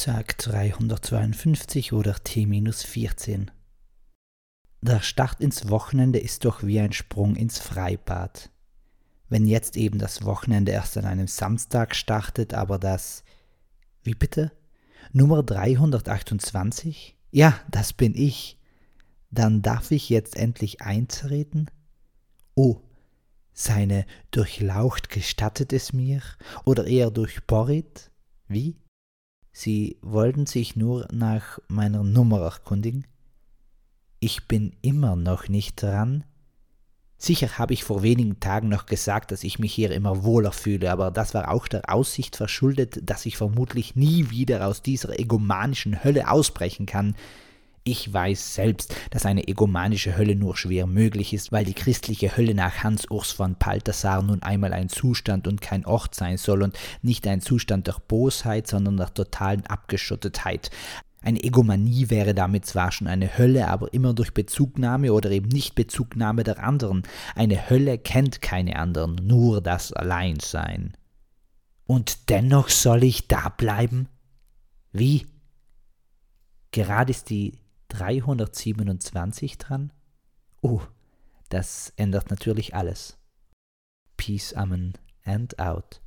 Tag 352 oder T-14. Der Start ins Wochenende ist doch wie ein Sprung ins Freibad. Wenn jetzt eben das Wochenende erst an einem Samstag startet, aber das. Wie bitte? Nummer 328? Ja, das bin ich. Dann darf ich jetzt endlich eintreten? Oh, seine Durchlaucht gestattet es mir? Oder eher durchbohret? Wie? Sie wollten sich nur nach meiner Nummer erkundigen? Ich bin immer noch nicht dran. Sicher habe ich vor wenigen Tagen noch gesagt, dass ich mich hier immer wohler fühle, aber das war auch der Aussicht verschuldet, dass ich vermutlich nie wieder aus dieser egomanischen Hölle ausbrechen kann, ich weiß selbst, dass eine egomanische Hölle nur schwer möglich ist, weil die christliche Hölle nach Hans Urs von Balthasar nun einmal ein Zustand und kein Ort sein soll und nicht ein Zustand der Bosheit, sondern der totalen Abgeschottetheit. Eine Egomanie wäre damit zwar schon eine Hölle, aber immer durch Bezugnahme oder eben Nichtbezugnahme der anderen. Eine Hölle kennt keine anderen, nur das Alleinsein. Und dennoch soll ich da bleiben? Wie? Gerade ist die 327 dran? Oh, das ändert natürlich alles. Peace, Amen and out.